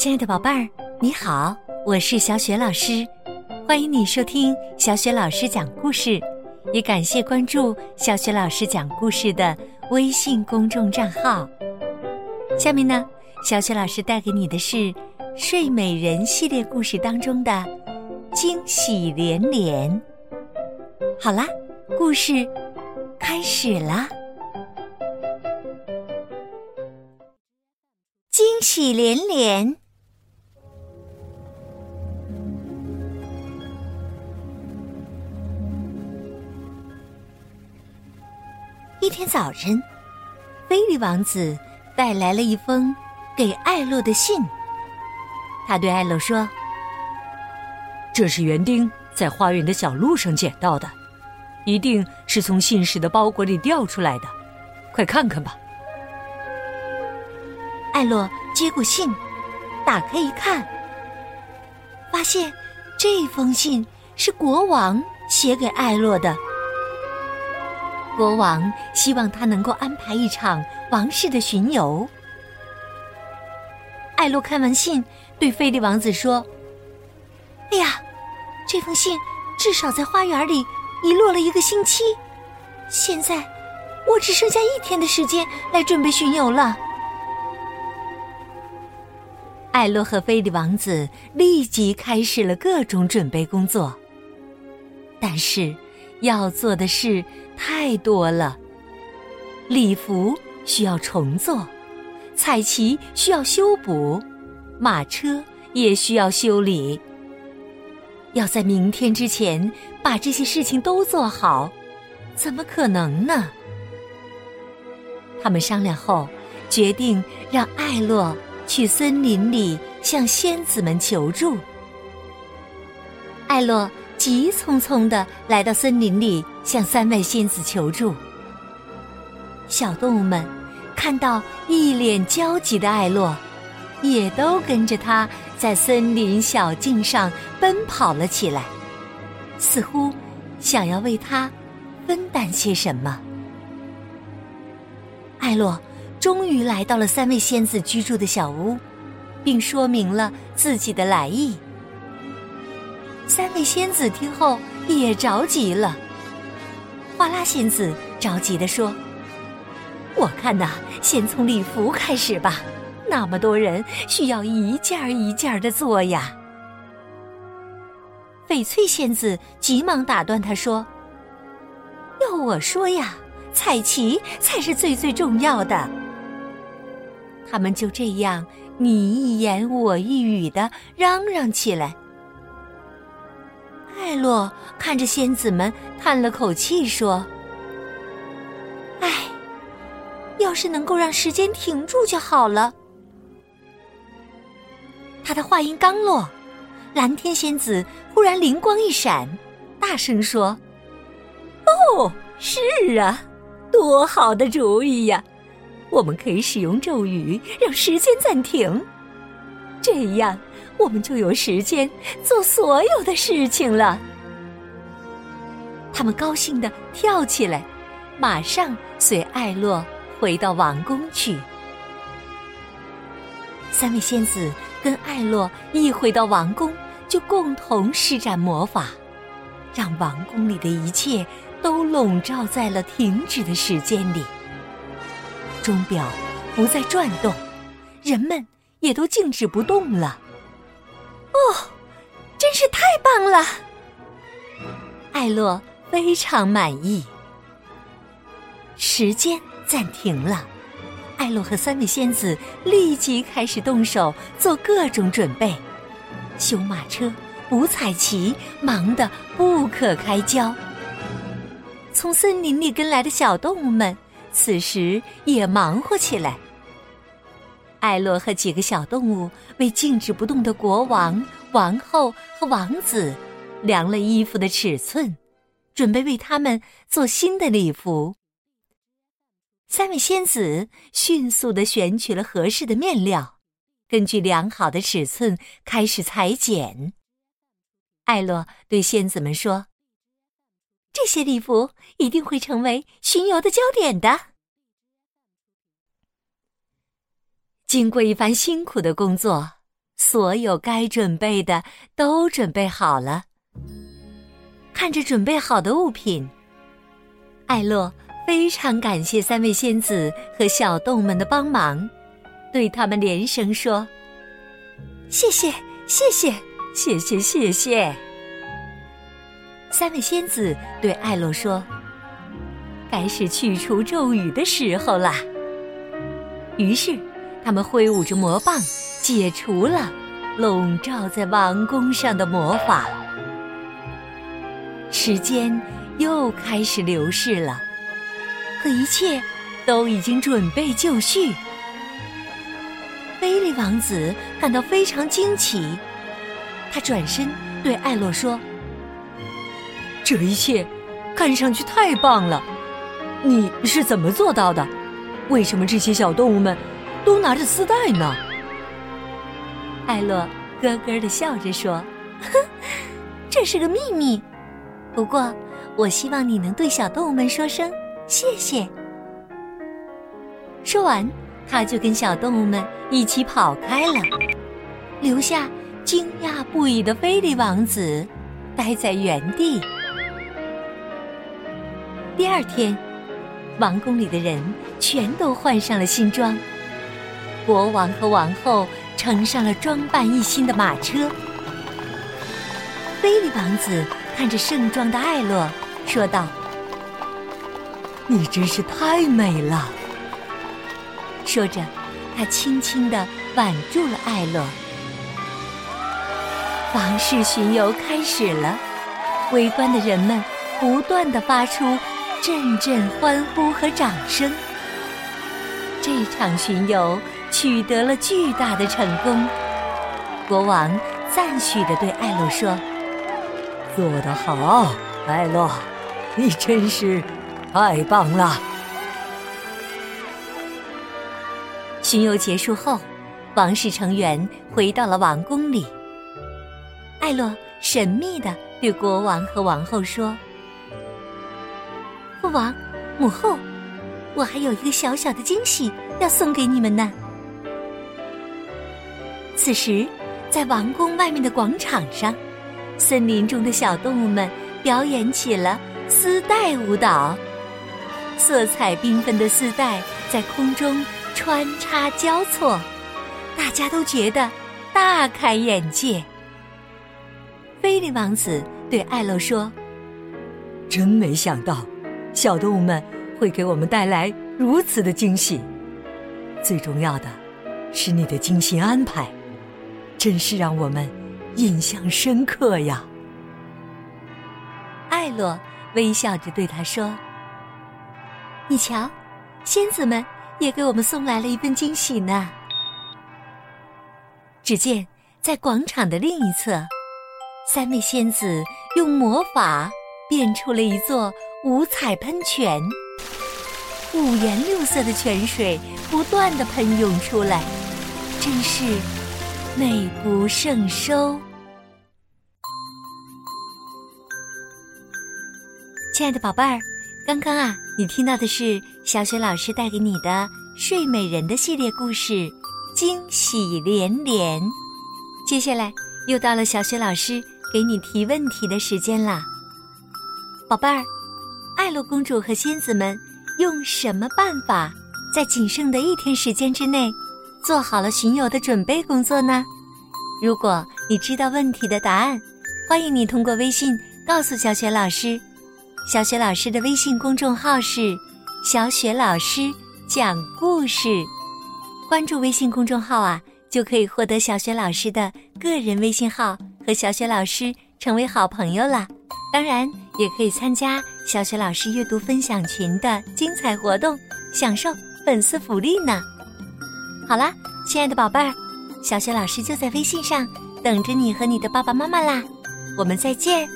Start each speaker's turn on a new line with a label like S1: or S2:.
S1: 亲爱的宝贝儿，你好，我是小雪老师，欢迎你收听小雪老师讲故事，也感谢关注小雪老师讲故事的微信公众账号。下面呢，小雪老师带给你的是《睡美人》系列故事当中的惊喜连连。好啦，故事开始啦！惊喜连连。一天早晨，菲利王子带来了一封给艾洛的信。他对艾洛说：“
S2: 这是园丁在花园的小路上捡到的，一定是从信使的包裹里掉出来的，快看看吧。”
S1: 艾洛接过信，打开一看，发现这封信是国王写给艾洛的。国王希望他能够安排一场王室的巡游。艾洛看完信，对菲利王子说：“哎呀，这封信至少在花园里遗落了一个星期，现在我只剩下一天的时间来准备巡游了。”艾洛和菲利王子立即开始了各种准备工作，但是。要做的事太多了，礼服需要重做，彩旗需要修补，马车也需要修理。要在明天之前把这些事情都做好，怎么可能呢？他们商量后，决定让艾洛去森林里向仙子们求助。艾洛。急匆匆的来到森林里，向三位仙子求助。小动物们看到一脸焦急的艾洛，也都跟着他在森林小径上奔跑了起来，似乎想要为他分担些什么。艾洛终于来到了三位仙子居住的小屋，并说明了自己的来意。三位仙子听后也着急了。花拉仙子着急地说：“我看呐，先从礼服开始吧，那么多人需要一件一件的做呀。”翡翠仙子急忙打断他说：“要我说呀，彩旗才是最最重要的。”他们就这样你一言我一语的嚷嚷起来。艾洛看着仙子们，叹了口气说：“唉，要是能够让时间停住就好了。”他的话音刚落，蓝天仙子忽然灵光一闪，大声说：“哦，是啊，多好的主意呀！我们可以使用咒语让时间暂停，这样。”我们就有时间做所有的事情了。他们高兴的跳起来，马上随艾洛回到王宫去。三位仙子跟艾洛一回到王宫，就共同施展魔法，让王宫里的一切都笼罩在了停止的时间里。钟表不再转动，人们也都静止不动了。哦，真是太棒了！艾洛非常满意。时间暂停了，艾洛和三位仙子立即开始动手做各种准备，修马车、补彩旗，忙得不可开交。从森林里跟来的小动物们此时也忙活起来。艾洛和几个小动物为静止不动的国王、王后和王子量了衣服的尺寸，准备为他们做新的礼服。三位仙子迅速的选取了合适的面料，根据量好的尺寸开始裁剪。艾洛对仙子们说：“这些礼服一定会成为巡游的焦点的。”经过一番辛苦的工作，所有该准备的都准备好了。看着准备好的物品，艾洛非常感谢三位仙子和小动物们的帮忙，对他们连声说：“谢谢，谢谢，谢谢，谢谢。”三位仙子对艾洛说：“该是去除咒语的时候啦。”于是，他们挥舞着魔棒，解除了笼罩在王宫上的魔法。时间又开始流逝了，可一切都已经准备就绪。菲利王子感到非常惊奇，他转身对艾洛说：“
S2: 这一切看上去太棒了，你是怎么做到的？为什么这些小动物们都拿着丝带呢？”
S1: 艾洛咯咯的笑着说：“哼，这是个秘密。”不过，我希望你能对小动物们说声谢谢。说完，他就跟小动物们一起跑开了，留下惊讶不已的菲利王子待在原地。第二天，王宫里的人全都换上了新装，国王和王后乘上了装扮一新的马车，菲利王子。看着盛装的艾洛，说道：“
S2: 你真是太美了。”
S1: 说着，他轻轻的挽住了艾洛。王室巡游开始了，围观的人们不断的发出阵阵欢呼和掌声。这场巡游取得了巨大的成功，国王赞许的对艾洛说。
S2: 做得好，艾洛，你真是太棒了！
S1: 巡游结束后，王室成员回到了王宫里。艾洛神秘的对国王和王后说：“父王、母后，我还有一个小小的惊喜要送给你们呢。”此时，在王宫外面的广场上。森林中的小动物们表演起了丝带舞蹈，色彩缤纷的丝带在空中穿插交错，大家都觉得大开眼界。菲利王子对艾洛说：“
S2: 真没想到，小动物们会给我们带来如此的惊喜。最重要的，是你的精心安排，真是让我们……”印象深刻呀！
S1: 艾洛微笑着对他说：“你瞧，仙子们也给我们送来了一份惊喜呢。”只见在广场的另一侧，三位仙子用魔法变出了一座五彩喷泉，五颜六色的泉水不断的喷涌出来，真是。美不胜收，亲爱的宝贝儿，刚刚啊，你听到的是小雪老师带给你的《睡美人》的系列故事，惊喜连连。接下来又到了小雪老师给你提问题的时间啦，宝贝儿，爱洛公主和仙子们用什么办法，在仅剩的一天时间之内？做好了巡游的准备工作呢。如果你知道问题的答案，欢迎你通过微信告诉小雪老师。小雪老师的微信公众号是“小雪老师讲故事”，关注微信公众号啊，就可以获得小雪老师的个人微信号，和小雪老师成为好朋友了。当然，也可以参加小雪老师阅读分享群的精彩活动，享受粉丝福利呢。好啦，亲爱的宝贝儿，小雪老师就在微信上等着你和你的爸爸妈妈啦，我们再见。